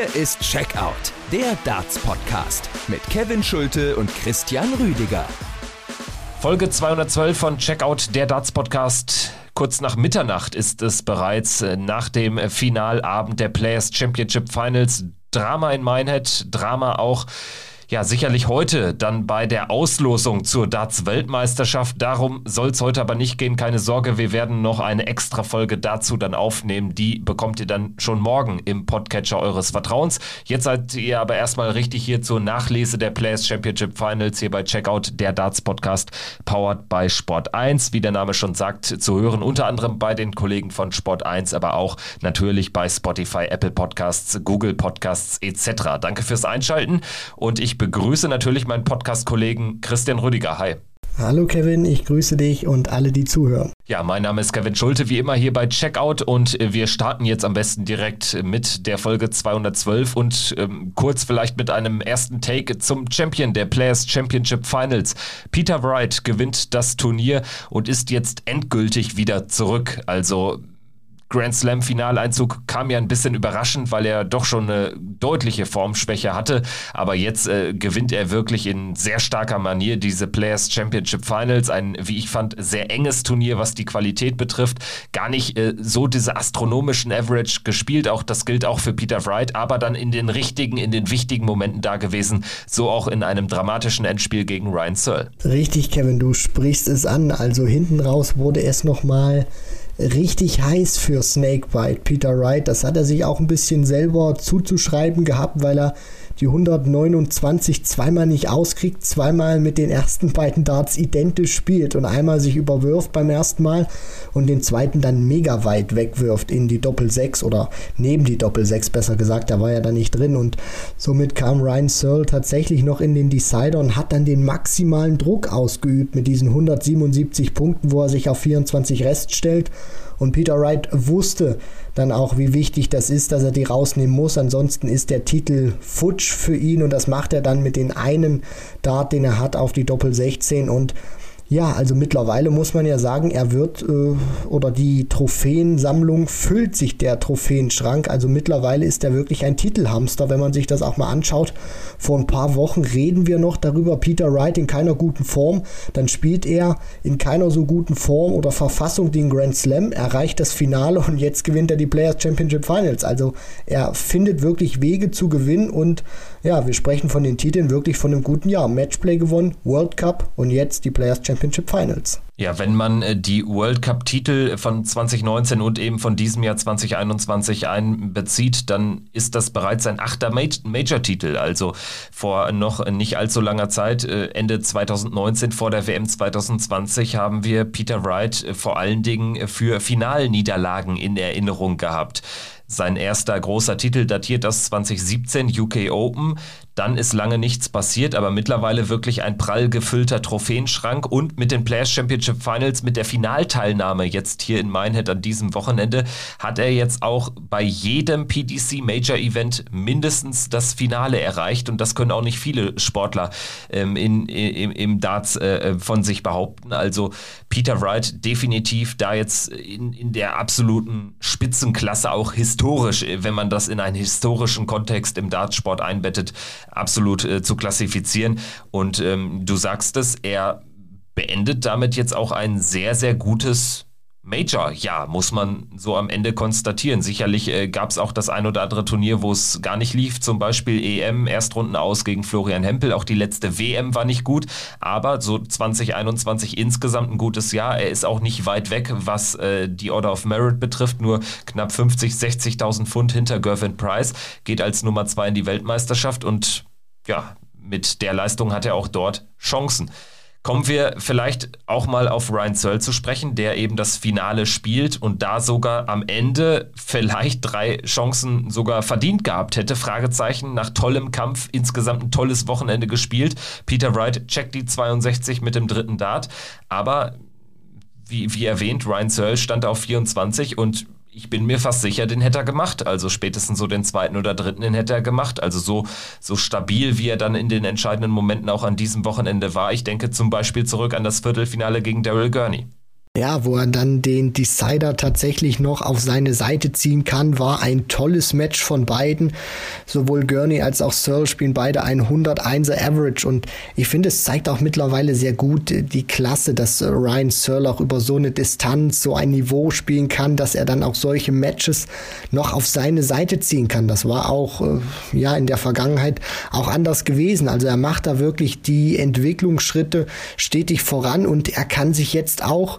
Hier ist Checkout, der Darts-Podcast mit Kevin Schulte und Christian Rüdiger. Folge 212 von Checkout, der Darts-Podcast. Kurz nach Mitternacht ist es bereits äh, nach dem Finalabend der Players Championship Finals. Drama in Minehead, Drama auch ja, sicherlich heute dann bei der Auslosung zur Darts-Weltmeisterschaft. Darum soll es heute aber nicht gehen. Keine Sorge, wir werden noch eine extra Folge dazu dann aufnehmen. Die bekommt ihr dann schon morgen im Podcatcher eures Vertrauens. Jetzt seid ihr aber erstmal richtig hier zur Nachlese der Players Championship Finals hier bei Checkout, der Darts Podcast, powered by Sport 1. Wie der Name schon sagt, zu hören unter anderem bei den Kollegen von Sport 1, aber auch natürlich bei Spotify, Apple Podcasts, Google Podcasts etc. Danke fürs Einschalten und ich begrüße natürlich meinen Podcast-Kollegen Christian Rüdiger. Hi. Hallo Kevin, ich grüße dich und alle, die zuhören. Ja, mein Name ist Kevin Schulte, wie immer hier bei Checkout und wir starten jetzt am besten direkt mit der Folge 212 und ähm, kurz vielleicht mit einem ersten Take zum Champion der Players Championship Finals. Peter Wright gewinnt das Turnier und ist jetzt endgültig wieder zurück. Also Grand Slam Finaleinzug kam ja ein bisschen überraschend, weil er doch schon eine deutliche Formschwäche hatte. Aber jetzt äh, gewinnt er wirklich in sehr starker Manier diese Players Championship Finals. Ein, wie ich fand, sehr enges Turnier, was die Qualität betrifft. Gar nicht äh, so diese astronomischen Average gespielt. Auch das gilt auch für Peter Wright, aber dann in den richtigen, in den wichtigen Momenten da gewesen. So auch in einem dramatischen Endspiel gegen Ryan Searle. Richtig, Kevin, du sprichst es an. Also hinten raus wurde es nochmal richtig heiß für Snakebite, Peter Wright. Das hat er sich auch ein bisschen selber zuzuschreiben gehabt, weil er die 129 zweimal nicht auskriegt, zweimal mit den ersten beiden Darts identisch spielt und einmal sich überwirft beim ersten Mal und den zweiten dann mega weit wegwirft in die Doppel 6 oder neben die Doppel 6 besser gesagt, da war er da nicht drin. Und somit kam Ryan Searle tatsächlich noch in den Decider und hat dann den maximalen Druck ausgeübt mit diesen 177 Punkten, wo er sich auf 24 Rest stellt. Und Peter Wright wusste dann auch, wie wichtig das ist, dass er die rausnehmen muss. Ansonsten ist der Titel futsch für ihn und das macht er dann mit den einen Dart, den er hat, auf die Doppel 16 und ja, also mittlerweile muss man ja sagen, er wird äh, oder die Trophäensammlung füllt sich der Trophäenschrank. Also mittlerweile ist er wirklich ein Titelhamster, wenn man sich das auch mal anschaut. Vor ein paar Wochen reden wir noch darüber, Peter Wright in keiner guten Form. Dann spielt er in keiner so guten Form oder Verfassung den Grand Slam, erreicht das Finale und jetzt gewinnt er die Players Championship Finals. Also er findet wirklich Wege zu gewinnen und ja, wir sprechen von den Titeln wirklich von einem guten Jahr. Matchplay gewonnen, World Cup und jetzt die Players Championship Finals. Ja, wenn man äh, die World Cup-Titel von 2019 und eben von diesem Jahr 2021 einbezieht, dann ist das bereits ein achter Major-Titel. Also vor noch nicht allzu langer Zeit, äh, Ende 2019 vor der WM 2020, haben wir Peter Wright äh, vor allen Dingen für Finalniederlagen in Erinnerung gehabt. Sein erster großer Titel datiert aus 2017, UK Open. Dann ist lange nichts passiert, aber mittlerweile wirklich ein prall gefüllter Trophäenschrank und mit den Players Championship Finals, mit der Finalteilnahme jetzt hier in Minehead an diesem Wochenende, hat er jetzt auch bei jedem PDC Major Event mindestens das Finale erreicht und das können auch nicht viele Sportler ähm, in, in, im Darts äh, von sich behaupten. Also Peter Wright definitiv da jetzt in, in der absoluten Spitzenklasse, auch historisch, wenn man das in einen historischen Kontext im Dartsport einbettet, absolut äh, zu klassifizieren. Und ähm, du sagst es, er beendet damit jetzt auch ein sehr, sehr gutes Major, ja, muss man so am Ende konstatieren. Sicherlich äh, gab es auch das ein oder andere Turnier, wo es gar nicht lief, zum Beispiel EM, Erstrunden aus gegen Florian Hempel. Auch die letzte WM war nicht gut, aber so 2021 insgesamt ein gutes Jahr. Er ist auch nicht weit weg, was äh, die Order of Merit betrifft, nur knapp 50, 60.000 Pfund hinter Gervin Price, geht als Nummer zwei in die Weltmeisterschaft und ja, mit der Leistung hat er auch dort Chancen. Kommen wir vielleicht auch mal auf Ryan Searle zu sprechen, der eben das Finale spielt und da sogar am Ende vielleicht drei Chancen sogar verdient gehabt hätte. Fragezeichen nach tollem Kampf, insgesamt ein tolles Wochenende gespielt. Peter Wright checkt die 62 mit dem dritten Dart, aber wie, wie erwähnt, Ryan Searle stand auf 24 und ich bin mir fast sicher, den hätte er gemacht. Also spätestens so den zweiten oder dritten, den hätte er gemacht. Also so, so stabil, wie er dann in den entscheidenden Momenten auch an diesem Wochenende war. Ich denke zum Beispiel zurück an das Viertelfinale gegen Daryl Gurney. Ja, wo er dann den Decider tatsächlich noch auf seine Seite ziehen kann, war ein tolles Match von beiden. Sowohl Gurney als auch Searle spielen beide ein 101er Average und ich finde, es zeigt auch mittlerweile sehr gut die Klasse, dass Ryan Searle auch über so eine Distanz, so ein Niveau spielen kann, dass er dann auch solche Matches noch auf seine Seite ziehen kann. Das war auch, äh, ja, in der Vergangenheit auch anders gewesen. Also er macht da wirklich die Entwicklungsschritte stetig voran und er kann sich jetzt auch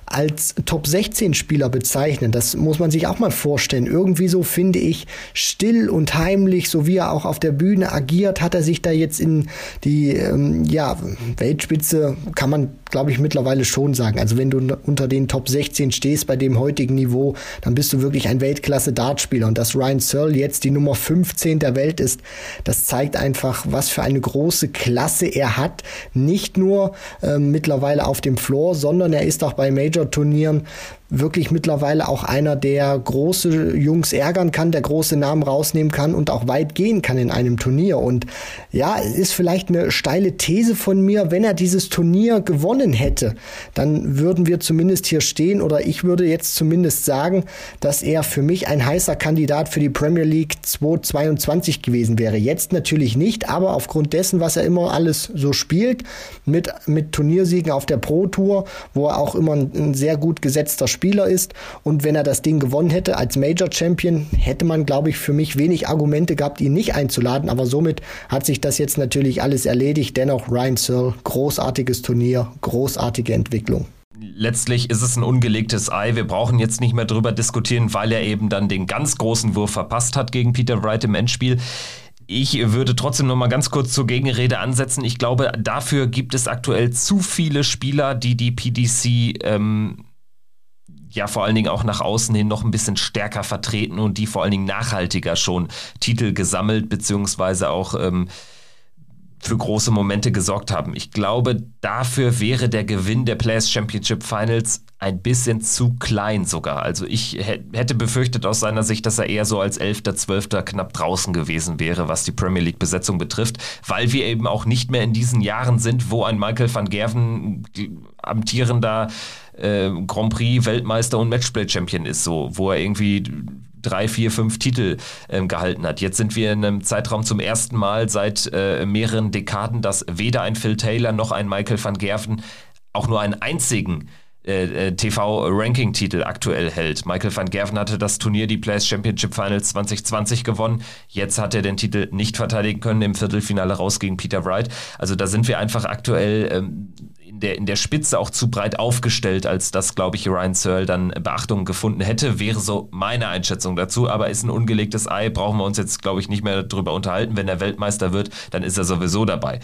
als Top 16 Spieler bezeichnen. Das muss man sich auch mal vorstellen. Irgendwie so finde ich still und heimlich, so wie er auch auf der Bühne agiert, hat er sich da jetzt in die ähm, ja, Weltspitze, kann man glaube ich mittlerweile schon sagen. Also wenn du unter den Top 16 stehst bei dem heutigen Niveau, dann bist du wirklich ein Weltklasse Dartspieler und dass Ryan Searle jetzt die Nummer 15 der Welt ist, das zeigt einfach, was für eine große Klasse er hat. Nicht nur äh, mittlerweile auf dem Floor, sondern er ist auch bei Major-Turnieren wirklich mittlerweile auch einer, der große Jungs ärgern kann, der große Namen rausnehmen kann und auch weit gehen kann in einem Turnier. Und ja, es ist vielleicht eine steile These von mir, wenn er dieses Turnier gewonnen hätte, dann würden wir zumindest hier stehen oder ich würde jetzt zumindest sagen, dass er für mich ein heißer Kandidat für die Premier League 2022 gewesen wäre. Jetzt natürlich nicht, aber aufgrund dessen, was er immer alles so spielt, mit, mit Turniersiegen auf der Pro Tour, wo er auch immer ein, ein sehr gut gesetzter Spieler Spieler ist. Und wenn er das Ding gewonnen hätte als Major Champion, hätte man, glaube ich, für mich wenig Argumente gehabt, ihn nicht einzuladen. Aber somit hat sich das jetzt natürlich alles erledigt. Dennoch Ryan Searle, großartiges Turnier, großartige Entwicklung letztlich ist es ein ungelegtes Ei. Wir brauchen jetzt nicht mehr drüber diskutieren, weil er eben dann den ganz großen Wurf verpasst hat gegen Peter Wright im Endspiel. Ich würde trotzdem noch mal ganz kurz zur Gegenrede ansetzen. Ich glaube, dafür gibt es aktuell zu viele Spieler, die die PDC ähm, ja vor allen Dingen auch nach außen hin noch ein bisschen stärker vertreten und die vor allen Dingen nachhaltiger schon Titel gesammelt, beziehungsweise auch ähm, für große Momente gesorgt haben. Ich glaube, dafür wäre der Gewinn der Players Championship Finals ein bisschen zu klein sogar. Also ich hätte befürchtet aus seiner Sicht, dass er eher so als Elfter, Zwölfter knapp draußen gewesen wäre, was die Premier League Besetzung betrifft, weil wir eben auch nicht mehr in diesen Jahren sind, wo ein Michael van Gerven amtierender äh, Grand Prix Weltmeister und Matchplay Champion ist, so, wo er irgendwie drei, vier, fünf Titel ähm, gehalten hat. Jetzt sind wir in einem Zeitraum zum ersten Mal seit äh, mehreren Dekaden, dass weder ein Phil Taylor noch ein Michael van Gerven auch nur einen einzigen äh, äh TV-Ranking-Titel aktuell hält. Michael van Gerven hatte das Turnier, die Players Championship Finals 2020 gewonnen. Jetzt hat er den Titel nicht verteidigen können, im Viertelfinale raus gegen Peter Wright. Also da sind wir einfach aktuell ähm, der, in der Spitze auch zu breit aufgestellt, als dass, glaube ich, Ryan Searle dann Beachtung gefunden hätte, wäre so meine Einschätzung dazu. Aber ist ein ungelegtes Ei, brauchen wir uns jetzt, glaube ich, nicht mehr darüber unterhalten. Wenn er Weltmeister wird, dann ist er sowieso dabei.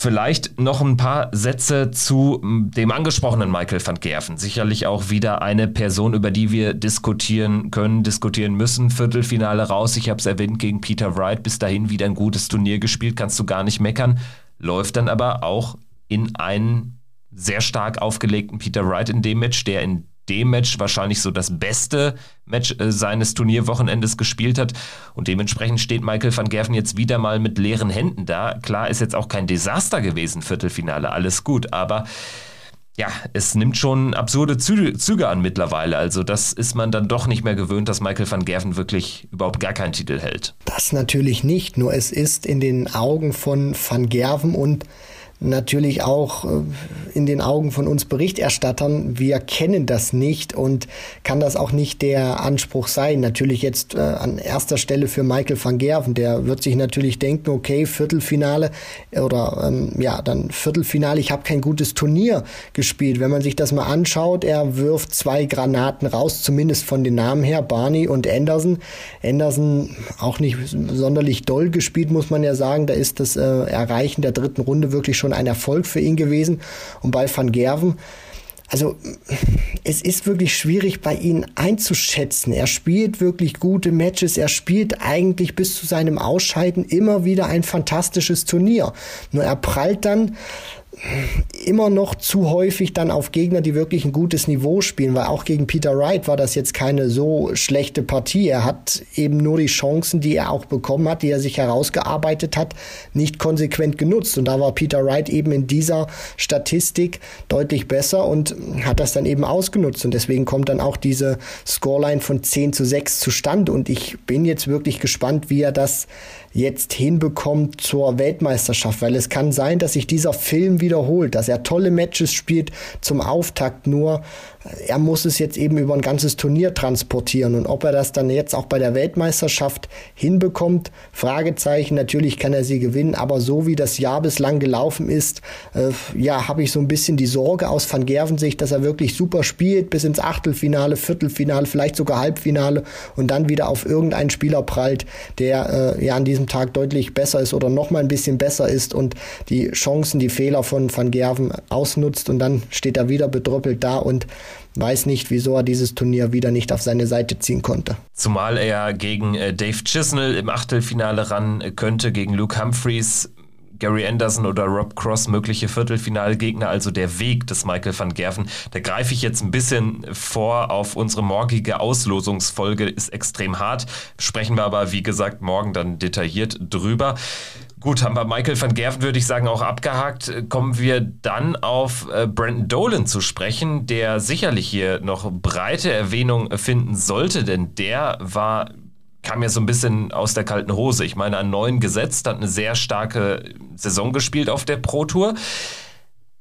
Vielleicht noch ein paar Sätze zu dem angesprochenen Michael van Gerven. Sicherlich auch wieder eine Person, über die wir diskutieren können, diskutieren müssen. Viertelfinale raus, ich habe es erwähnt, gegen Peter Wright. Bis dahin wieder ein gutes Turnier gespielt, kannst du gar nicht meckern. Läuft dann aber auch in einen sehr stark aufgelegten Peter Wright in dem Match, der in dem Match wahrscheinlich so das beste Match äh, seines Turnierwochenendes gespielt hat. Und dementsprechend steht Michael van Gerven jetzt wieder mal mit leeren Händen da. Klar ist jetzt auch kein Desaster gewesen, Viertelfinale, alles gut, aber ja, es nimmt schon absurde Züge, Züge, an mittlerweile. Also das ist man dann doch nicht mehr gewöhnt, dass Michael van Gerven wirklich überhaupt gar keinen Titel hält. Das natürlich nicht, nur es ist in den Augen von van Gerven und natürlich auch äh, in den Augen von uns Berichterstattern. Wir kennen das nicht und kann das auch nicht der Anspruch sein. Natürlich jetzt äh, an erster Stelle für Michael van Gerven. Der wird sich natürlich denken, okay, Viertelfinale oder ähm, ja, dann Viertelfinale, ich habe kein gutes Turnier gespielt. Wenn man sich das mal anschaut, er wirft zwei Granaten raus, zumindest von den Namen her, Barney und Anderson. Anderson auch nicht sonderlich doll gespielt, muss man ja sagen. Da ist das äh, Erreichen der dritten Runde wirklich schon schon ein Erfolg für ihn gewesen. Und bei Van Gerven, also es ist wirklich schwierig bei ihm einzuschätzen. Er spielt wirklich gute Matches. Er spielt eigentlich bis zu seinem Ausscheiden immer wieder ein fantastisches Turnier. Nur er prallt dann immer noch zu häufig dann auf Gegner, die wirklich ein gutes Niveau spielen, weil auch gegen Peter Wright war das jetzt keine so schlechte Partie. Er hat eben nur die Chancen, die er auch bekommen hat, die er sich herausgearbeitet hat, nicht konsequent genutzt. Und da war Peter Wright eben in dieser Statistik deutlich besser und hat das dann eben ausgenutzt. Und deswegen kommt dann auch diese Scoreline von 10 zu 6 zustande. Und ich bin jetzt wirklich gespannt, wie er das jetzt hinbekommt zur Weltmeisterschaft, weil es kann sein, dass sich dieser Film wiederholt, dass er tolle Matches spielt zum Auftakt nur er muss es jetzt eben über ein ganzes Turnier transportieren. Und ob er das dann jetzt auch bei der Weltmeisterschaft hinbekommt, Fragezeichen. Natürlich kann er sie gewinnen, aber so wie das Jahr bislang gelaufen ist, äh, ja, habe ich so ein bisschen die Sorge aus Van Gerven Sicht, dass er wirklich super spielt, bis ins Achtelfinale, Viertelfinale, vielleicht sogar Halbfinale und dann wieder auf irgendeinen Spieler prallt, der äh, ja an diesem Tag deutlich besser ist oder noch mal ein bisschen besser ist und die Chancen, die Fehler von Van Gerven ausnutzt und dann steht er wieder bedröppelt da und weiß nicht, wieso er dieses Turnier wieder nicht auf seine Seite ziehen konnte. Zumal er gegen äh, Dave Chisnell im Achtelfinale ran könnte, gegen Luke Humphreys. Gary Anderson oder Rob Cross mögliche Viertelfinalgegner, also der Weg des Michael van Gerven. Da greife ich jetzt ein bisschen vor auf unsere morgige Auslosungsfolge, ist extrem hart. Sprechen wir aber, wie gesagt, morgen dann detailliert drüber. Gut, haben wir Michael van Gerven, würde ich sagen, auch abgehakt. Kommen wir dann auf äh, Brandon Dolan zu sprechen, der sicherlich hier noch breite Erwähnung finden sollte, denn der war kam ja so ein bisschen aus der kalten Hose. Ich meine, an neun gesetzt, hat eine sehr starke Saison gespielt auf der Pro Tour.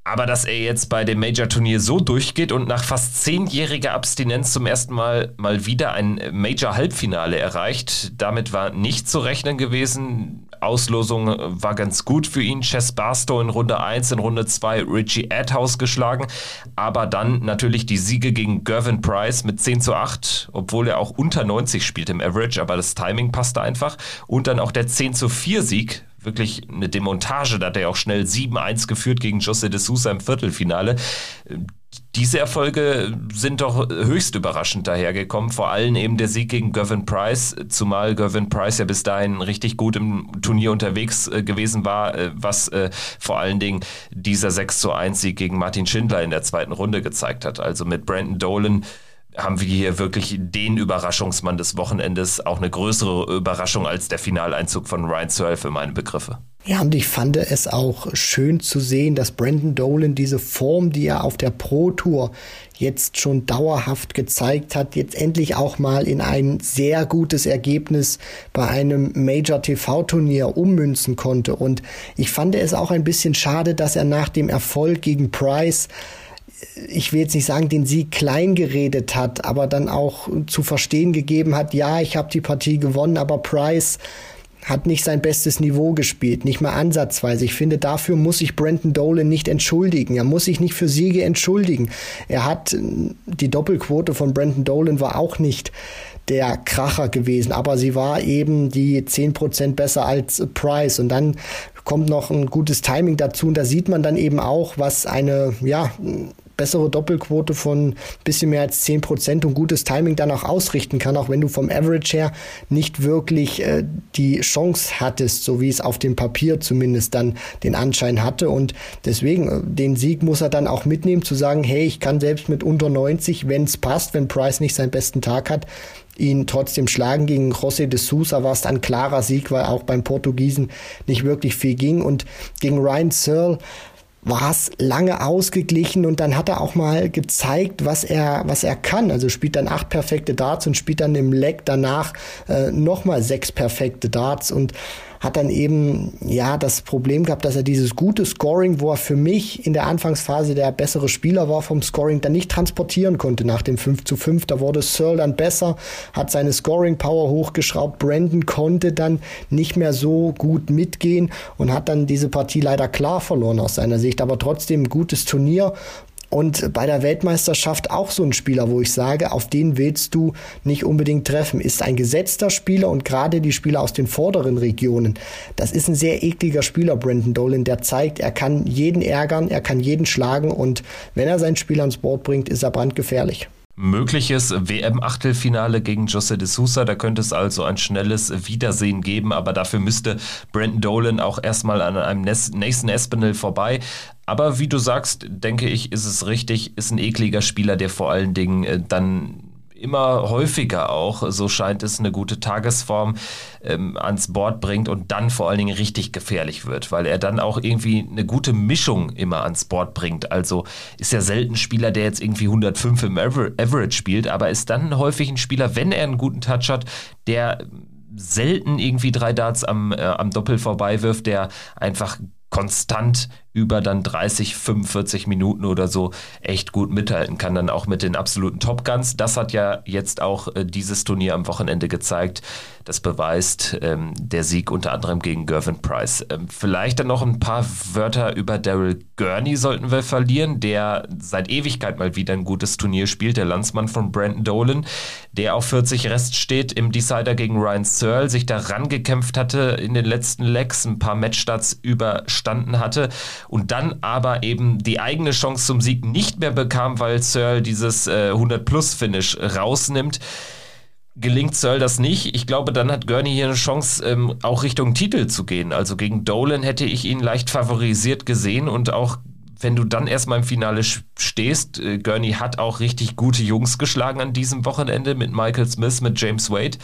Aber dass er jetzt bei dem Major-Turnier so durchgeht und nach fast zehnjähriger Abstinenz zum ersten Mal mal wieder ein Major-Halbfinale erreicht, damit war nicht zu rechnen gewesen. Auslosung war ganz gut für ihn. Chess Barstow in Runde 1, in Runde 2 Richie Adhouse geschlagen. Aber dann natürlich die Siege gegen Gervin Price mit 10 zu 8, obwohl er auch unter 90 spielt im Average, aber das Timing passte einfach. Und dann auch der 10 zu 4 Sieg wirklich eine Demontage. Da hat er auch schnell 7-1 geführt gegen José de Sousa im Viertelfinale. Diese Erfolge sind doch höchst überraschend dahergekommen. Vor allem eben der Sieg gegen Gervin Price, zumal Gervin Price ja bis dahin richtig gut im Turnier unterwegs äh, gewesen war, äh, was äh, vor allen Dingen dieser 6 zu 1 Sieg gegen Martin Schindler in der zweiten Runde gezeigt hat. Also mit Brandon Dolan haben wir hier wirklich den Überraschungsmann des Wochenendes. Auch eine größere Überraschung als der Finaleinzug von Ryan Searle für meine Begriffe. Ja, und ich fand es auch schön zu sehen, dass Brandon Dolan diese Form, die er auf der Pro Tour jetzt schon dauerhaft gezeigt hat, jetzt endlich auch mal in ein sehr gutes Ergebnis bei einem Major TV Turnier ummünzen konnte. Und ich fand es auch ein bisschen schade, dass er nach dem Erfolg gegen Price ich will jetzt nicht sagen, den Sieg klein geredet hat, aber dann auch zu verstehen gegeben hat, ja, ich habe die Partie gewonnen, aber Price hat nicht sein bestes Niveau gespielt, nicht mal ansatzweise. Ich finde, dafür muss sich Brandon Dolan nicht entschuldigen. Er muss sich nicht für Siege entschuldigen. Er hat die Doppelquote von Brandon Dolan war auch nicht der Kracher gewesen, aber sie war eben die 10% besser als Price und dann kommt noch ein gutes Timing dazu und da sieht man dann eben auch, was eine ja bessere Doppelquote von bisschen mehr als 10 Prozent und gutes Timing dann auch ausrichten kann, auch wenn du vom Average her nicht wirklich äh, die Chance hattest, so wie es auf dem Papier zumindest dann den Anschein hatte. Und deswegen, äh, den Sieg muss er dann auch mitnehmen, zu sagen, hey, ich kann selbst mit unter 90, wenn es passt, wenn Price nicht seinen besten Tag hat, ihn trotzdem schlagen. Gegen José de Sousa war es ein klarer Sieg, weil auch beim Portugiesen nicht wirklich viel ging. Und gegen Ryan Searle war es lange ausgeglichen und dann hat er auch mal gezeigt, was er, was er kann. Also spielt dann acht perfekte Darts und spielt dann im Leck danach äh, nochmal sechs perfekte Darts und hat dann eben ja das Problem gehabt, dass er dieses gute Scoring, wo er für mich in der Anfangsphase der bessere Spieler war vom Scoring, dann nicht transportieren konnte nach dem 5 zu 5. Da wurde Searle dann besser, hat seine Scoring Power hochgeschraubt. Brandon konnte dann nicht mehr so gut mitgehen und hat dann diese Partie leider klar verloren aus seiner Sicht. Aber trotzdem gutes Turnier, und bei der Weltmeisterschaft auch so ein Spieler, wo ich sage, auf den willst du nicht unbedingt treffen. Ist ein gesetzter Spieler und gerade die Spieler aus den vorderen Regionen. Das ist ein sehr ekliger Spieler, Brandon Dolan, der zeigt, er kann jeden ärgern, er kann jeden schlagen und wenn er sein Spiel ans Board bringt, ist er brandgefährlich mögliches WM-Achtelfinale gegen José de Sousa. Da könnte es also ein schnelles Wiedersehen geben, aber dafür müsste Brandon Dolan auch erstmal an einem nächsten Espinel vorbei. Aber wie du sagst, denke ich, ist es richtig, ist ein ekliger Spieler, der vor allen Dingen äh, dann immer häufiger auch, so scheint es, eine gute Tagesform ähm, ans Board bringt und dann vor allen Dingen richtig gefährlich wird, weil er dann auch irgendwie eine gute Mischung immer ans Board bringt. Also ist ja selten ein Spieler, der jetzt irgendwie 105 im Average spielt, aber ist dann häufig ein Spieler, wenn er einen guten Touch hat, der selten irgendwie drei Darts am, äh, am Doppel vorbei wirft, der einfach konstant über dann 30, 45 Minuten oder so echt gut mithalten kann, dann auch mit den absoluten Top Guns. Das hat ja jetzt auch äh, dieses Turnier am Wochenende gezeigt. Das beweist ähm, der Sieg unter anderem gegen Gervin Price. Ähm, vielleicht dann noch ein paar Wörter über Daryl Gurney sollten wir verlieren, der seit Ewigkeit mal wieder ein gutes Turnier spielt, der Landsmann von Brandon Dolan, der auf 40 Rest steht im Decider gegen Ryan Searle, sich da rangekämpft hatte in den letzten Legs, ein paar Matchstarts überstanden hatte und dann aber eben die eigene Chance zum Sieg nicht mehr bekam, weil Searle dieses äh, 100-Plus-Finish rausnimmt gelingt Searle das nicht. Ich glaube, dann hat Gurney hier eine Chance, ähm, auch Richtung Titel zu gehen. Also gegen Dolan hätte ich ihn leicht favorisiert gesehen und auch wenn du dann erstmal im Finale stehst, äh, Gurney hat auch richtig gute Jungs geschlagen an diesem Wochenende mit Michael Smith, mit James Wade,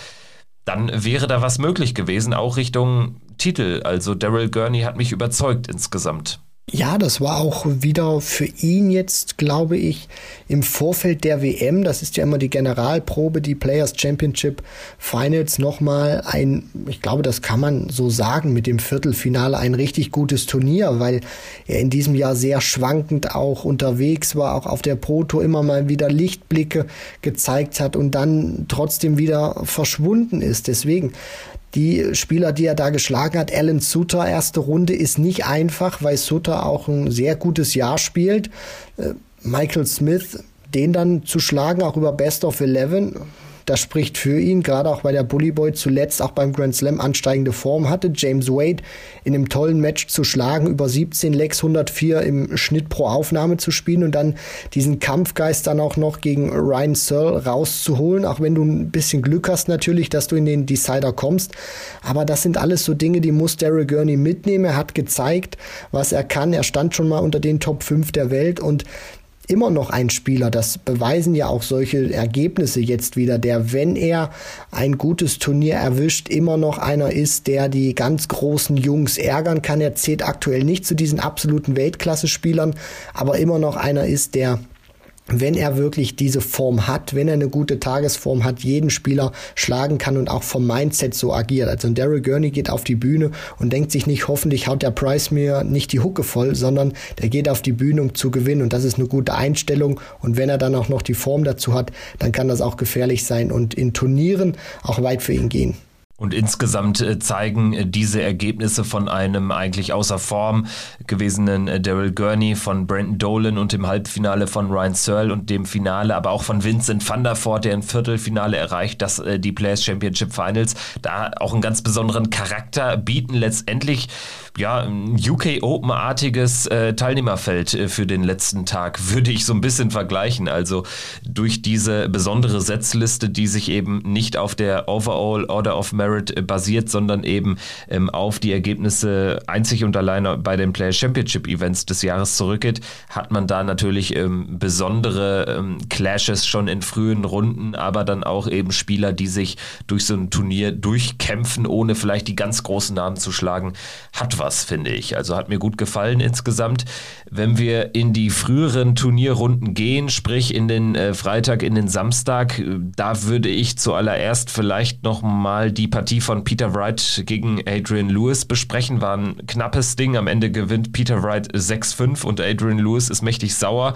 dann wäre da was möglich gewesen, auch Richtung Titel. Also Daryl Gurney hat mich überzeugt insgesamt. Ja, das war auch wieder für ihn jetzt, glaube ich, im Vorfeld der WM, das ist ja immer die Generalprobe, die Players Championship Finals, nochmal ein, ich glaube, das kann man so sagen, mit dem Viertelfinale ein richtig gutes Turnier, weil er in diesem Jahr sehr schwankend auch unterwegs war, auch auf der Proto immer mal wieder Lichtblicke gezeigt hat und dann trotzdem wieder verschwunden ist. Deswegen, die Spieler, die er da geschlagen hat, Alan Suter, erste Runde, ist nicht einfach, weil Suter auch ein sehr gutes Jahr spielt. Äh, Michael Smith, den dann zu schlagen, auch über Best of Eleven, das spricht für ihn, gerade auch weil der Bully Boy zuletzt auch beim Grand Slam ansteigende Form hatte. James Wade in einem tollen Match zu schlagen, über 17 Lecks 104 im Schnitt pro Aufnahme zu spielen und dann diesen Kampfgeist dann auch noch gegen Ryan Searle rauszuholen, auch wenn du ein bisschen Glück hast natürlich, dass du in den Decider kommst. Aber das sind alles so Dinge, die muss Daryl Gurney mitnehmen. Er hat gezeigt, was er kann. Er stand schon mal unter den Top 5 der Welt und immer noch ein Spieler, das beweisen ja auch solche Ergebnisse jetzt wieder, der, wenn er ein gutes Turnier erwischt, immer noch einer ist, der die ganz großen Jungs ärgern kann. Er zählt aktuell nicht zu diesen absoluten Weltklasse-Spielern, aber immer noch einer ist, der wenn er wirklich diese Form hat, wenn er eine gute Tagesform hat, jeden Spieler schlagen kann und auch vom Mindset so agiert. Also Daryl Gurney geht auf die Bühne und denkt sich nicht, hoffentlich haut der Price mir nicht die Hucke voll, sondern der geht auf die Bühne, um zu gewinnen und das ist eine gute Einstellung und wenn er dann auch noch die Form dazu hat, dann kann das auch gefährlich sein und in Turnieren auch weit für ihn gehen. Und insgesamt äh, zeigen äh, diese Ergebnisse von einem eigentlich außer Form gewesenen äh, Daryl Gurney, von Brandon Dolan und dem Halbfinale von Ryan Searle und dem Finale, aber auch von Vincent van der Voort, der im Viertelfinale erreicht, dass die Players Championship Finals da auch einen ganz besonderen Charakter bieten. Letztendlich ja, ein UK Open-artiges Teilnehmerfeld für den letzten Tag, würde ich so ein bisschen vergleichen. Also durch diese besondere Setzliste, die sich eben nicht auf der Overall Order of Merit äh, basiert, sondern eben ähm, auf die Ergebnisse einzig und alleine bei den Player Championship Events des Jahres zurückgeht, hat man da natürlich ähm, besondere ähm, Clashes schon in frühen Runden, aber dann auch eben Spieler, die sich durch so ein Turnier durchkämpfen, ohne vielleicht die ganz großen Namen zu schlagen, hat was was, finde ich. Also hat mir gut gefallen insgesamt. Wenn wir in die früheren Turnierrunden gehen, sprich in den äh, Freitag, in den Samstag, äh, da würde ich zuallererst vielleicht nochmal die Partie von Peter Wright gegen Adrian Lewis besprechen. War ein knappes Ding. Am Ende gewinnt Peter Wright 6-5 und Adrian Lewis ist mächtig sauer.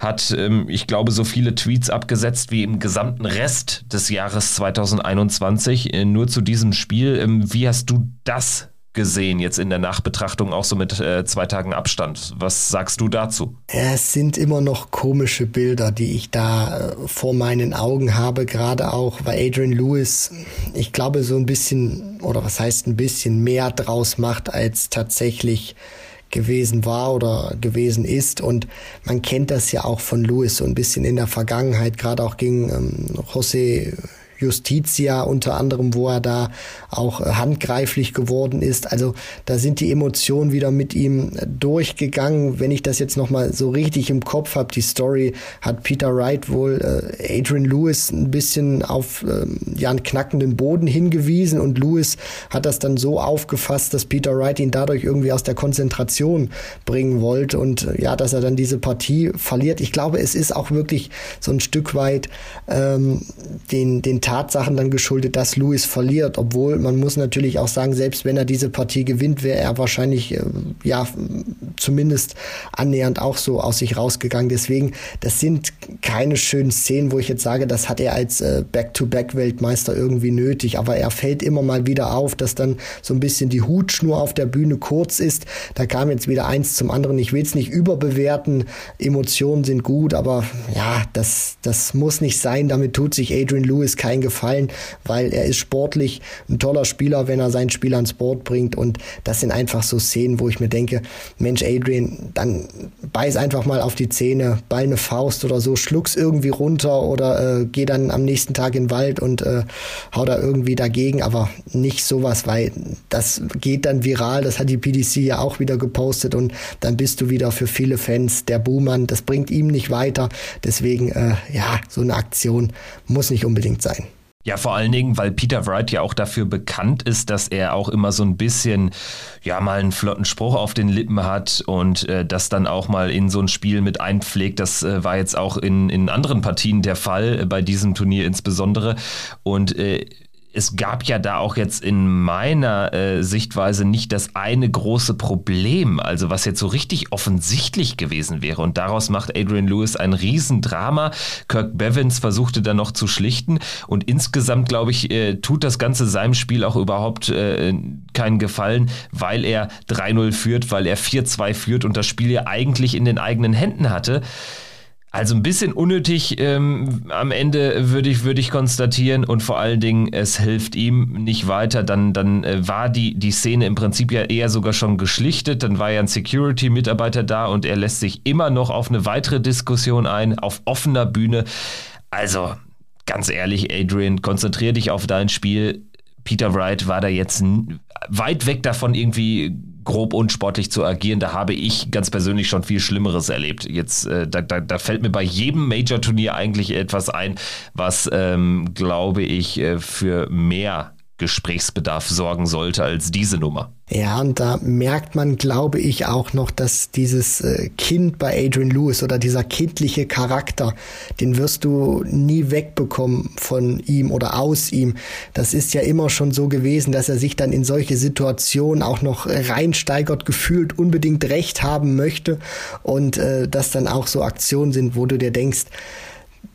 Hat, ähm, ich glaube, so viele Tweets abgesetzt wie im gesamten Rest des Jahres 2021. Äh, nur zu diesem Spiel. Ähm, wie hast du das gesehen, jetzt in der Nachbetrachtung, auch so mit äh, zwei Tagen Abstand. Was sagst du dazu? Es sind immer noch komische Bilder, die ich da äh, vor meinen Augen habe, gerade auch, weil Adrian Lewis, ich glaube, so ein bisschen, oder was heißt ein bisschen mehr draus macht, als tatsächlich gewesen war oder gewesen ist. Und man kennt das ja auch von Lewis so ein bisschen in der Vergangenheit, gerade auch gegen ähm, José Justitia unter anderem, wo er da auch äh, handgreiflich geworden ist. Also da sind die Emotionen wieder mit ihm durchgegangen. Wenn ich das jetzt nochmal so richtig im Kopf habe, die Story hat Peter Wright wohl äh, Adrian Lewis ein bisschen auf ähm, ja, einen knackenden Boden hingewiesen und Lewis hat das dann so aufgefasst, dass Peter Wright ihn dadurch irgendwie aus der Konzentration bringen wollte und äh, ja, dass er dann diese Partie verliert. Ich glaube, es ist auch wirklich so ein Stück weit ähm, den, den Tatsachen dann geschuldet, dass Lewis verliert, obwohl man muss natürlich auch sagen, selbst wenn er diese Partie gewinnt, wäre er wahrscheinlich äh, ja zumindest annähernd auch so aus sich rausgegangen. Deswegen, das sind keine schönen Szenen, wo ich jetzt sage, das hat er als äh, Back-to-Back-Weltmeister irgendwie nötig, aber er fällt immer mal wieder auf, dass dann so ein bisschen die Hutschnur auf der Bühne kurz ist. Da kam jetzt wieder eins zum anderen. Ich will es nicht überbewerten. Emotionen sind gut, aber ja, das, das muss nicht sein. Damit tut sich Adrian Lewis keinen Gefallen, weil er ist sportlich ein toller Spieler, wenn er sein Spiel ans Board bringt. Und das sind einfach so Szenen, wo ich mir denke, Mensch, Adrian, dann beiß einfach mal auf die Zähne, ball eine Faust oder so, schluck's irgendwie runter oder äh, geh dann am nächsten Tag in den Wald und äh, hau da irgendwie dagegen, aber nicht sowas, weil das geht dann viral, das hat die PDC ja auch wieder gepostet und dann bist du wieder für viele Fans der Buhmann, das bringt ihm nicht weiter, deswegen, äh, ja, so eine Aktion muss nicht unbedingt sein. Ja, vor allen Dingen, weil Peter Wright ja auch dafür bekannt ist, dass er auch immer so ein bisschen, ja, mal einen flotten Spruch auf den Lippen hat und äh, das dann auch mal in so ein Spiel mit einpflegt. Das äh, war jetzt auch in, in anderen Partien der Fall, äh, bei diesem Turnier insbesondere. Und äh, es gab ja da auch jetzt in meiner äh, Sichtweise nicht das eine große Problem, also was jetzt so richtig offensichtlich gewesen wäre. Und daraus macht Adrian Lewis ein Riesendrama. Kirk Bevins versuchte da noch zu schlichten. Und insgesamt, glaube ich, äh, tut das Ganze seinem Spiel auch überhaupt äh, keinen Gefallen, weil er 3-0 führt, weil er 4-2 führt und das Spiel ja eigentlich in den eigenen Händen hatte. Also ein bisschen unnötig ähm, am Ende würde ich, würde ich konstatieren und vor allen Dingen, es hilft ihm nicht weiter. Dann, dann äh, war die, die Szene im Prinzip ja eher sogar schon geschlichtet. Dann war ja ein Security-Mitarbeiter da und er lässt sich immer noch auf eine weitere Diskussion ein, auf offener Bühne. Also ganz ehrlich, Adrian, konzentrier dich auf dein Spiel. Peter Wright war da jetzt weit weg davon, irgendwie grob unsportlich zu agieren. Da habe ich ganz persönlich schon viel Schlimmeres erlebt. Jetzt, äh, da, da, da, fällt mir bei jedem Major-Turnier eigentlich etwas ein, was, ähm, glaube ich, äh, für mehr Gesprächsbedarf sorgen sollte als diese Nummer. Ja, und da merkt man, glaube ich, auch noch, dass dieses äh, Kind bei Adrian Lewis oder dieser kindliche Charakter, den wirst du nie wegbekommen von ihm oder aus ihm. Das ist ja immer schon so gewesen, dass er sich dann in solche Situationen auch noch reinsteigert, gefühlt unbedingt recht haben möchte und äh, dass dann auch so Aktionen sind, wo du dir denkst,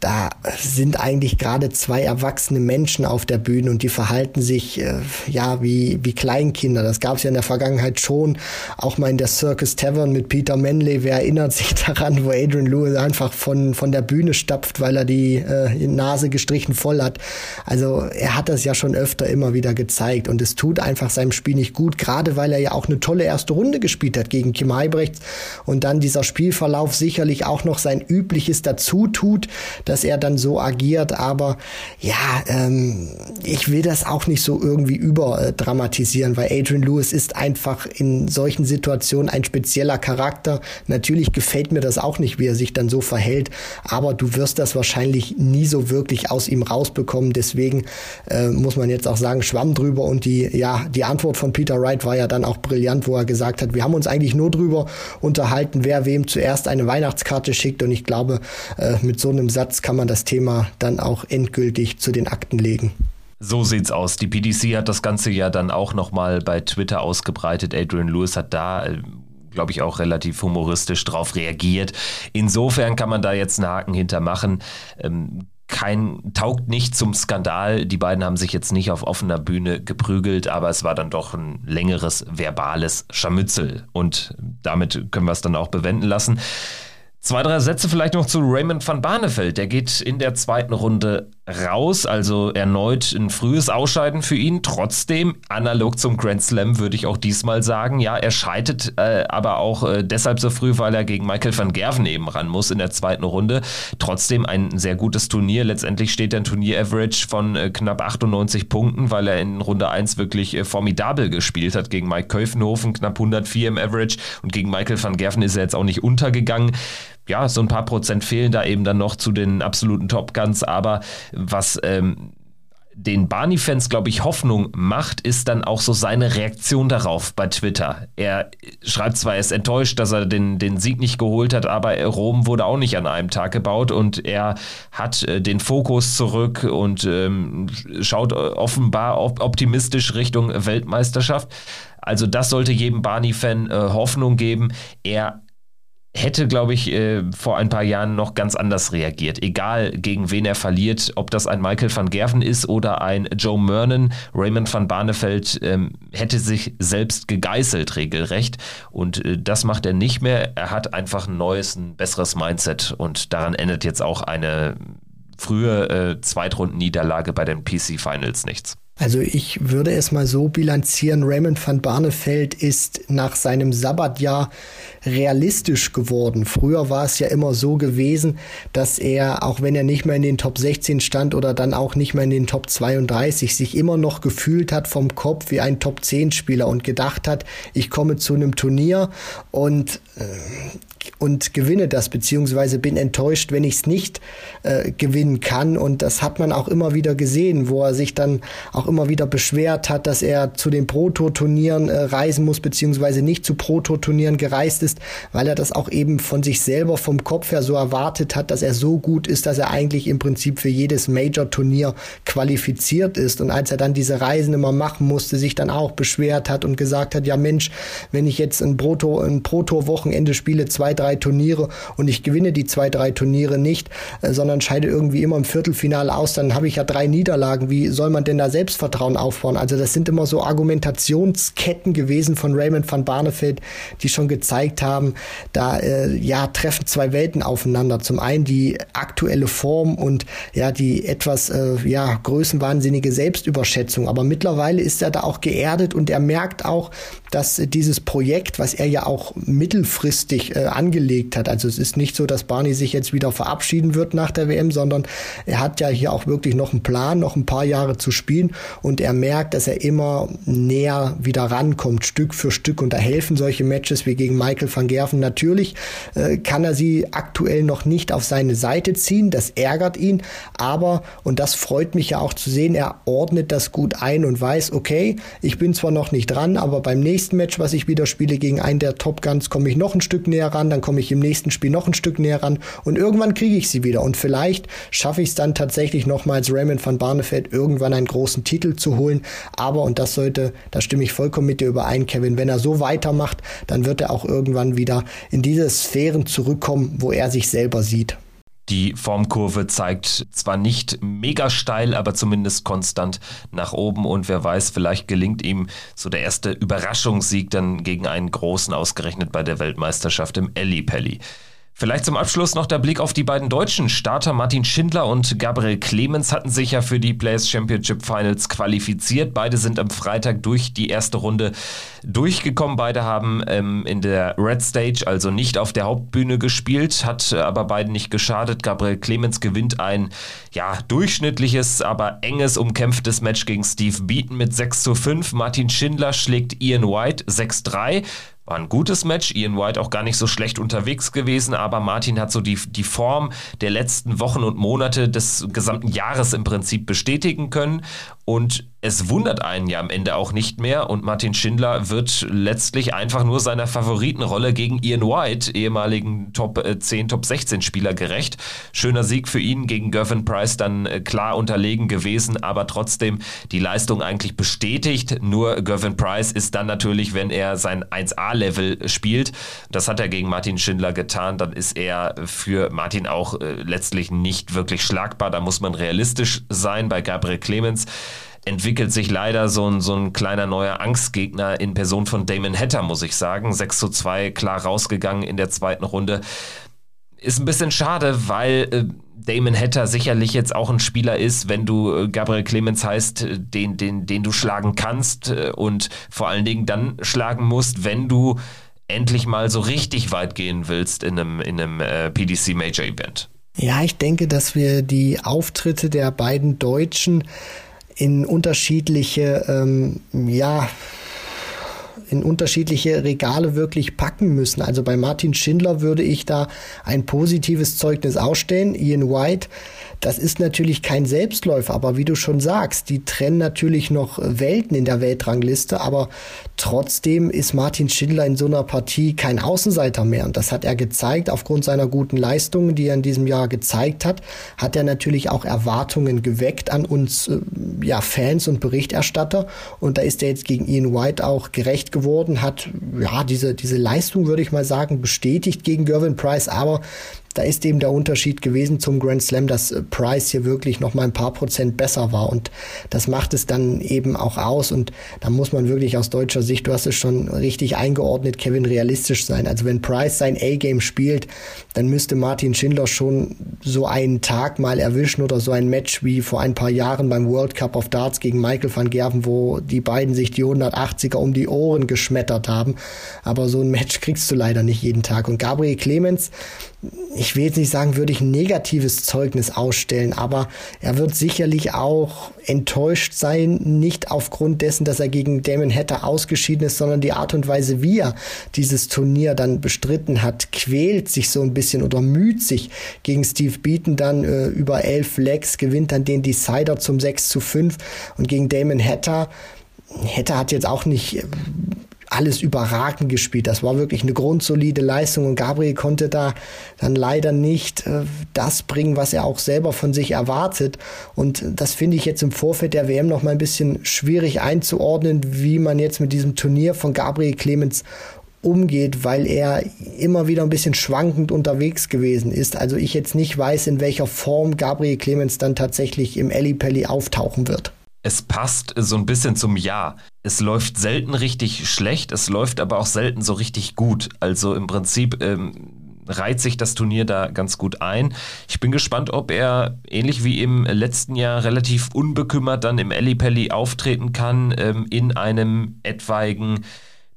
da sind eigentlich gerade zwei erwachsene Menschen auf der Bühne und die verhalten sich äh, ja wie, wie Kleinkinder. Das gab es ja in der Vergangenheit schon, auch mal in der Circus Tavern mit Peter Manley. Wer erinnert sich daran, wo Adrian Lewis einfach von, von der Bühne stapft, weil er die äh, Nase gestrichen voll hat. Also er hat das ja schon öfter immer wieder gezeigt und es tut einfach seinem Spiel nicht gut, gerade weil er ja auch eine tolle erste Runde gespielt hat gegen Kim Heibrechts und dann dieser Spielverlauf sicherlich auch noch sein Übliches dazu tut dass er dann so agiert. Aber ja, ähm, ich will das auch nicht so irgendwie überdramatisieren, weil Adrian Lewis ist einfach in solchen Situationen ein spezieller Charakter. Natürlich gefällt mir das auch nicht, wie er sich dann so verhält, aber du wirst das wahrscheinlich nie so wirklich aus ihm rausbekommen. Deswegen äh, muss man jetzt auch sagen, schwamm drüber und die, ja, die Antwort von Peter Wright war ja dann auch brillant, wo er gesagt hat, wir haben uns eigentlich nur drüber unterhalten, wer wem zuerst eine Weihnachtskarte schickt und ich glaube, äh, mit so einem Satz kann man das Thema dann auch endgültig zu den Akten legen. So sieht's aus. Die PDC hat das Ganze ja dann auch nochmal bei Twitter ausgebreitet. Adrian Lewis hat da äh, glaube ich, auch relativ humoristisch drauf reagiert. Insofern kann man da jetzt einen Haken hintermachen. Ähm, kein, taugt nicht zum Skandal. Die beiden haben sich jetzt nicht auf offener Bühne geprügelt, aber es war dann doch ein längeres verbales Scharmützel. Und damit können wir es dann auch bewenden lassen. Zwei, drei Sätze vielleicht noch zu Raymond van Barneveld. Der geht in der zweiten Runde raus, also erneut ein frühes Ausscheiden für ihn. Trotzdem, analog zum Grand Slam würde ich auch diesmal sagen, ja, er scheidet äh, aber auch äh, deshalb so früh, weil er gegen Michael van Gerven eben ran muss in der zweiten Runde. Trotzdem ein sehr gutes Turnier. Letztendlich steht ein Turnier-Average von äh, knapp 98 Punkten, weil er in Runde 1 wirklich äh, formidabel gespielt hat gegen Mike Köfenhofen, knapp 104 im Average und gegen Michael van Gerven ist er jetzt auch nicht untergegangen ja, so ein paar Prozent fehlen da eben dann noch zu den absoluten Top Guns, aber was ähm, den Barney-Fans, glaube ich, Hoffnung macht, ist dann auch so seine Reaktion darauf bei Twitter. Er schreibt zwar, er ist enttäuscht, dass er den, den Sieg nicht geholt hat, aber Rom wurde auch nicht an einem Tag gebaut und er hat äh, den Fokus zurück und ähm, schaut offenbar optimistisch Richtung Weltmeisterschaft. Also das sollte jedem Barney-Fan äh, Hoffnung geben. Er hätte, glaube ich, äh, vor ein paar Jahren noch ganz anders reagiert. Egal, gegen wen er verliert, ob das ein Michael van Gerven ist oder ein Joe Mernon, Raymond van Barneveld ähm, hätte sich selbst gegeißelt, regelrecht. Und äh, das macht er nicht mehr. Er hat einfach ein neues, ein besseres Mindset. Und daran ändert jetzt auch eine frühe äh, Zweitrunden-Niederlage bei den PC Finals nichts. Also ich würde es mal so bilanzieren, Raymond van Barneveld ist nach seinem Sabbatjahr realistisch geworden. Früher war es ja immer so gewesen, dass er, auch wenn er nicht mehr in den Top 16 stand oder dann auch nicht mehr in den Top 32, sich immer noch gefühlt hat vom Kopf wie ein Top 10 Spieler und gedacht hat, ich komme zu einem Turnier und äh, und gewinne das, beziehungsweise bin enttäuscht, wenn ich es nicht äh, gewinnen kann. Und das hat man auch immer wieder gesehen, wo er sich dann auch immer wieder beschwert hat, dass er zu den Pro-Tour-Turnieren äh, reisen muss, beziehungsweise nicht zu Pro-Tour-Turnieren gereist ist, weil er das auch eben von sich selber vom Kopf her so erwartet hat, dass er so gut ist, dass er eigentlich im Prinzip für jedes Major-Turnier qualifiziert ist. Und als er dann diese Reisen immer machen musste, sich dann auch beschwert hat und gesagt hat, ja Mensch, wenn ich jetzt ein Pro-Tour-Wochenende spiele, zwei, drei Turniere und ich gewinne die zwei, drei Turniere nicht, äh, sondern scheide irgendwie immer im Viertelfinale aus, dann habe ich ja drei Niederlagen. Wie soll man denn da Selbstvertrauen aufbauen? Also das sind immer so Argumentationsketten gewesen von Raymond van Barneveld, die schon gezeigt haben, da äh, ja treffen zwei Welten aufeinander. Zum einen die aktuelle Form und ja die etwas äh, ja größenwahnsinnige Selbstüberschätzung. Aber mittlerweile ist er da auch geerdet und er merkt auch, dass dieses Projekt, was er ja auch mittelfristig äh, angelegt hat. Also es ist nicht so, dass Barney sich jetzt wieder verabschieden wird nach der WM, sondern er hat ja hier auch wirklich noch einen Plan, noch ein paar Jahre zu spielen und er merkt, dass er immer näher wieder rankommt, Stück für Stück. Und da helfen solche Matches wie gegen Michael van Gerven. Natürlich äh, kann er sie aktuell noch nicht auf seine Seite ziehen, das ärgert ihn, aber, und das freut mich ja auch zu sehen, er ordnet das gut ein und weiß, okay, ich bin zwar noch nicht dran, aber beim nächsten Match, was ich wieder spiele gegen einen der Top Guns, komme ich noch ein Stück näher ran, dann komme ich im nächsten Spiel noch ein Stück näher ran. Und irgendwann kriege ich sie wieder. Und vielleicht schaffe ich es dann tatsächlich nochmals Raymond van Barneveld irgendwann einen großen Titel zu holen. Aber, und das sollte, da stimme ich vollkommen mit dir überein, Kevin, wenn er so weitermacht, dann wird er auch irgendwann wieder in diese Sphären zurückkommen, wo er sich selber sieht. Die Formkurve zeigt zwar nicht mega steil, aber zumindest konstant nach oben und wer weiß, vielleicht gelingt ihm so der erste Überraschungssieg dann gegen einen großen ausgerechnet bei der Weltmeisterschaft im Ellipelli. Vielleicht zum Abschluss noch der Blick auf die beiden deutschen Starter. Martin Schindler und Gabriel Clemens hatten sich ja für die Players Championship Finals qualifiziert. Beide sind am Freitag durch die erste Runde durchgekommen. Beide haben ähm, in der Red Stage, also nicht auf der Hauptbühne gespielt, hat aber beiden nicht geschadet. Gabriel Clemens gewinnt ein ja, durchschnittliches, aber enges, umkämpftes Match gegen Steve Beaton mit 6 zu 5. Martin Schindler schlägt Ian White 6-3. War ein gutes Match. Ian White auch gar nicht so schlecht unterwegs gewesen, aber Martin hat so die, die Form der letzten Wochen und Monate des gesamten Jahres im Prinzip bestätigen können. Und es wundert einen ja am Ende auch nicht mehr und Martin Schindler wird letztlich einfach nur seiner Favoritenrolle gegen Ian White, ehemaligen Top 10, äh, Top 16 Spieler gerecht. Schöner Sieg für ihn gegen Gervin Price dann äh, klar unterlegen gewesen, aber trotzdem die Leistung eigentlich bestätigt. Nur Gervin Price ist dann natürlich, wenn er sein 1A-Level spielt, das hat er gegen Martin Schindler getan, dann ist er für Martin auch äh, letztlich nicht wirklich schlagbar. Da muss man realistisch sein bei Gabriel Clemens entwickelt sich leider so ein, so ein kleiner neuer Angstgegner in Person von Damon Hatter, muss ich sagen. 6 zu 2 klar rausgegangen in der zweiten Runde ist ein bisschen schade, weil äh, Damon Hatter sicherlich jetzt auch ein Spieler ist, wenn du äh, Gabriel Clemens heißt, äh, den, den, den du schlagen kannst und vor allen Dingen dann schlagen musst, wenn du endlich mal so richtig weit gehen willst in einem, in einem PDC Major Event. Ja, ich denke, dass wir die Auftritte der beiden Deutschen in unterschiedliche, ähm, ja, in unterschiedliche Regale wirklich packen müssen. Also bei Martin Schindler würde ich da ein positives Zeugnis ausstellen. Ian White das ist natürlich kein Selbstläufer, aber wie du schon sagst, die trennen natürlich noch Welten in der Weltrangliste, aber trotzdem ist Martin Schindler in so einer Partie kein Außenseiter mehr. Und das hat er gezeigt aufgrund seiner guten Leistungen, die er in diesem Jahr gezeigt hat, hat er natürlich auch Erwartungen geweckt an uns, äh, ja, Fans und Berichterstatter. Und da ist er jetzt gegen Ian White auch gerecht geworden, hat, ja, diese, diese Leistung, würde ich mal sagen, bestätigt gegen Gervin Price, aber da ist eben der Unterschied gewesen zum Grand Slam, dass äh, Price hier wirklich noch mal ein paar Prozent besser war und das macht es dann eben auch aus und da muss man wirklich aus deutscher Sicht, du hast es schon richtig eingeordnet, Kevin, realistisch sein. Also wenn Price sein A-Game spielt, dann müsste Martin Schindler schon so einen Tag mal erwischen oder so ein Match wie vor ein paar Jahren beim World Cup of Darts gegen Michael van Gerven, wo die beiden sich die 180er um die Ohren geschmettert haben. Aber so ein Match kriegst du leider nicht jeden Tag. Und Gabriel Clemens, ich will jetzt nicht sagen, würde ich ein negatives Zeugnis ausstellen, aber er wird sicherlich auch enttäuscht sein, nicht aufgrund dessen, dass er gegen Damon Hatter ausgeschieden ist, sondern die Art und Weise, wie er dieses Turnier dann bestritten hat, quält sich so ein bisschen oder müht sich gegen Steve Beaton dann äh, über elf Legs, gewinnt dann den Decider zum 6 zu 5 und gegen Damon Hatter Hatter hat jetzt auch nicht alles überragend gespielt. Das war wirklich eine grundsolide Leistung und Gabriel konnte da dann leider nicht äh, das bringen, was er auch selber von sich erwartet. Und das finde ich jetzt im Vorfeld der WM noch mal ein bisschen schwierig einzuordnen, wie man jetzt mit diesem Turnier von Gabriel Clemens umgeht, weil er immer wieder ein bisschen schwankend unterwegs gewesen ist. Also ich jetzt nicht weiß, in welcher Form Gabriel Clemens dann tatsächlich im Ellipelli auftauchen wird es passt so ein bisschen zum Jahr. Es läuft selten richtig schlecht, es läuft aber auch selten so richtig gut. Also im Prinzip ähm, reiht sich das Turnier da ganz gut ein. Ich bin gespannt, ob er ähnlich wie im letzten Jahr relativ unbekümmert dann im Ellipelli auftreten kann ähm, in einem etwaigen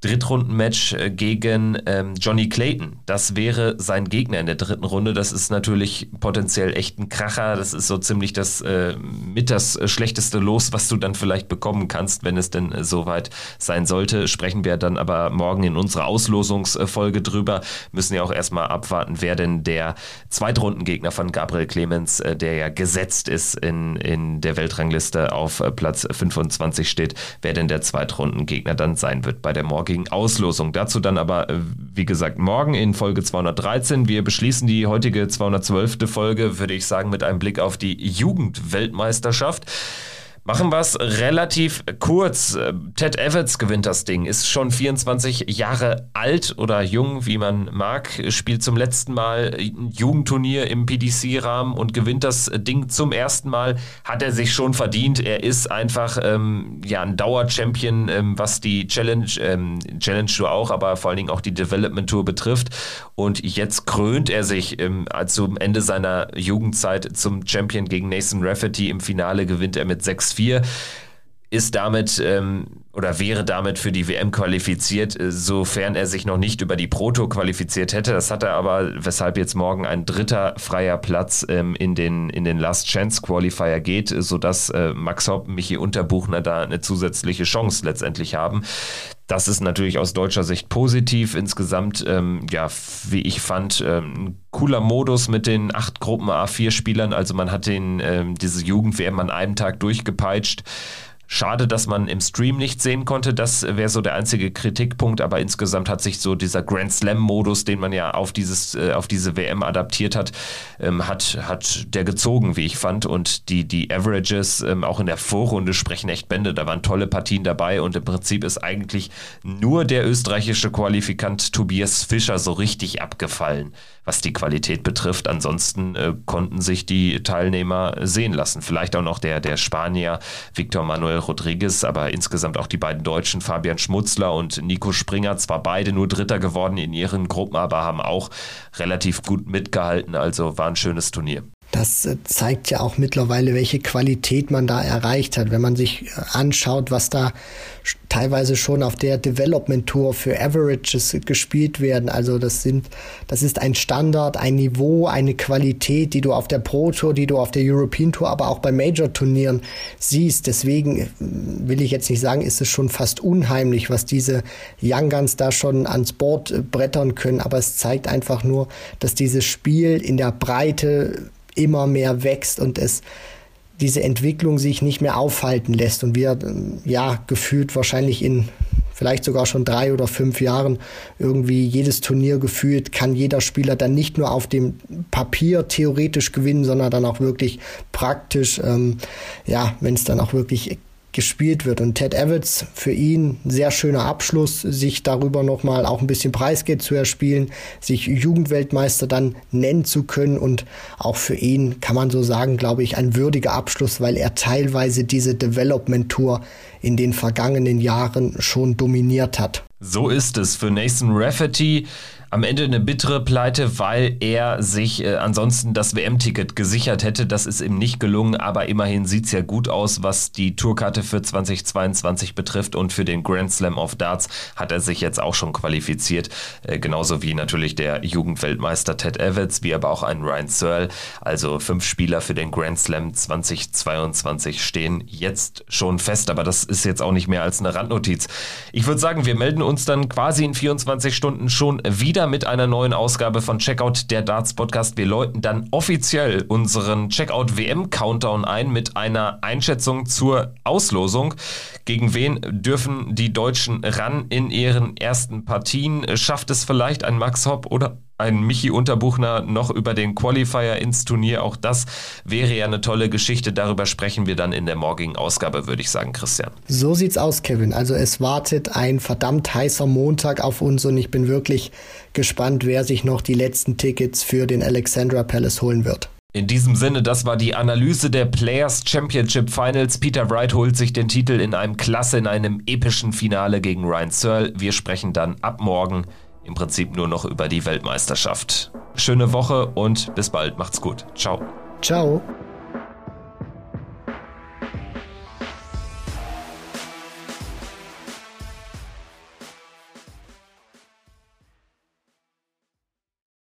Drittrundenmatch äh, gegen ähm, Johnny Clayton. Das wäre sein Gegner in der dritten Runde. Das ist natürlich potenziell echt ein Kracher. Das ist so ziemlich das äh, mit das äh, schlechteste Los, was du dann vielleicht bekommen kannst, wenn es denn äh, soweit sein sollte. Sprechen wir dann aber morgen in unserer Auslosungsfolge drüber. Müssen ja auch erstmal abwarten, wer denn der Zweitrundengegner von Gabriel Clemens, äh, der ja gesetzt ist in, in der Weltrangliste auf äh, Platz 25 steht, wer denn der Zweitrundengegner dann sein wird bei der morgigen heutigen Auslosung. Dazu dann aber, äh, wie gesagt, morgen in Folge 213. Wir beschließen die heutige 212. Folge, würde ich sagen, mit einem Blick auf die Jugendweltmeisterschaft. Machen wir es relativ kurz. Ted Evans gewinnt das Ding, ist schon 24 Jahre alt oder jung, wie man mag, spielt zum letzten Mal ein Jugendturnier im PDC-Rahmen und gewinnt das Ding zum ersten Mal. Hat er sich schon verdient. Er ist einfach ähm, ja, ein Dauer-Champion, ähm, was die Challenge, ähm, Challenge Tour auch, aber vor allen Dingen auch die Development Tour betrifft. Und jetzt krönt er sich ähm, zum Ende seiner Jugendzeit zum Champion gegen Nathan Rafferty. Im Finale gewinnt er mit 6-4 ist damit ähm, oder wäre damit für die WM qualifiziert, äh, sofern er sich noch nicht über die Proto qualifiziert hätte. Das hat er aber, weshalb jetzt morgen ein dritter freier Platz ähm, in, den, in den Last Chance Qualifier geht, sodass äh, Max Hopp, Michi Unterbuchner da eine zusätzliche Chance letztendlich haben. Das ist natürlich aus deutscher Sicht positiv. Insgesamt, ähm, ja, wie ich fand, ähm, cooler Modus mit den acht Gruppen A4-Spielern. Also man hat den, ähm, diese Jugend-WM an einem Tag durchgepeitscht. Schade, dass man im Stream nicht sehen konnte. Das wäre so der einzige Kritikpunkt. Aber insgesamt hat sich so dieser Grand Slam-Modus, den man ja auf, dieses, äh, auf diese WM adaptiert hat, ähm, hat, hat der gezogen, wie ich fand. Und die, die Averages ähm, auch in der Vorrunde sprechen echt Bände. Da waren tolle Partien dabei. Und im Prinzip ist eigentlich nur der österreichische Qualifikant Tobias Fischer so richtig abgefallen was die Qualität betrifft. Ansonsten äh, konnten sich die Teilnehmer sehen lassen. Vielleicht auch noch der, der Spanier Victor Manuel Rodriguez, aber insgesamt auch die beiden Deutschen Fabian Schmutzler und Nico Springer. Zwar beide nur Dritter geworden in ihren Gruppen, aber haben auch relativ gut mitgehalten. Also war ein schönes Turnier. Das äh, zeigt ja auch mittlerweile, welche Qualität man da erreicht hat. Wenn man sich äh, anschaut, was da teilweise schon auf der Development Tour für Averages gespielt werden. Also das sind, das ist ein Standard, ein Niveau, eine Qualität, die du auf der Pro Tour, die du auf der European Tour, aber auch bei Major Turnieren siehst. Deswegen äh, will ich jetzt nicht sagen, ist es schon fast unheimlich, was diese Young Guns da schon ans Board brettern können. Aber es zeigt einfach nur, dass dieses Spiel in der Breite immer mehr wächst und es diese Entwicklung sich nicht mehr aufhalten lässt und wir ja gefühlt wahrscheinlich in vielleicht sogar schon drei oder fünf Jahren irgendwie jedes Turnier gefühlt kann jeder Spieler dann nicht nur auf dem Papier theoretisch gewinnen, sondern dann auch wirklich praktisch, ähm, ja, wenn es dann auch wirklich gespielt wird. Und Ted Evans, für ihn sehr schöner Abschluss, sich darüber nochmal auch ein bisschen Preisgeld zu erspielen, sich Jugendweltmeister dann nennen zu können und auch für ihn kann man so sagen, glaube ich, ein würdiger Abschluss, weil er teilweise diese Development Tour in den vergangenen Jahren schon dominiert hat. So ist es für Nathan Rafferty am Ende eine bittere Pleite, weil er sich äh, ansonsten das WM-Ticket gesichert hätte. Das ist ihm nicht gelungen, aber immerhin sieht es ja gut aus, was die Tourkarte für 2022 betrifft. Und für den Grand Slam of Darts hat er sich jetzt auch schon qualifiziert. Äh, genauso wie natürlich der Jugendweltmeister Ted Evans, wie aber auch ein Ryan Searle. Also fünf Spieler für den Grand Slam 2022 stehen jetzt schon fest, aber das ist jetzt auch nicht mehr als eine Randnotiz. Ich würde sagen, wir melden uns dann quasi in 24 Stunden schon wieder wieder mit einer neuen Ausgabe von Checkout der Darts Podcast. Wir läuten dann offiziell unseren Checkout WM Countdown ein mit einer Einschätzung zur Auslosung. Gegen wen dürfen die Deutschen ran in ihren ersten Partien? Schafft es vielleicht ein Max Hopp oder ein Michi Unterbuchner noch über den Qualifier ins Turnier. Auch das wäre ja eine tolle Geschichte. Darüber sprechen wir dann in der morgigen Ausgabe, würde ich sagen, Christian. So sieht's aus, Kevin. Also es wartet ein verdammt heißer Montag auf uns und ich bin wirklich gespannt, wer sich noch die letzten Tickets für den Alexandra Palace holen wird. In diesem Sinne, das war die Analyse der Players Championship Finals. Peter Wright holt sich den Titel in einem Klasse, in einem epischen Finale gegen Ryan Searle. Wir sprechen dann ab morgen im Prinzip nur noch über die Weltmeisterschaft. Schöne Woche und bis bald. Macht's gut. Ciao. Ciao.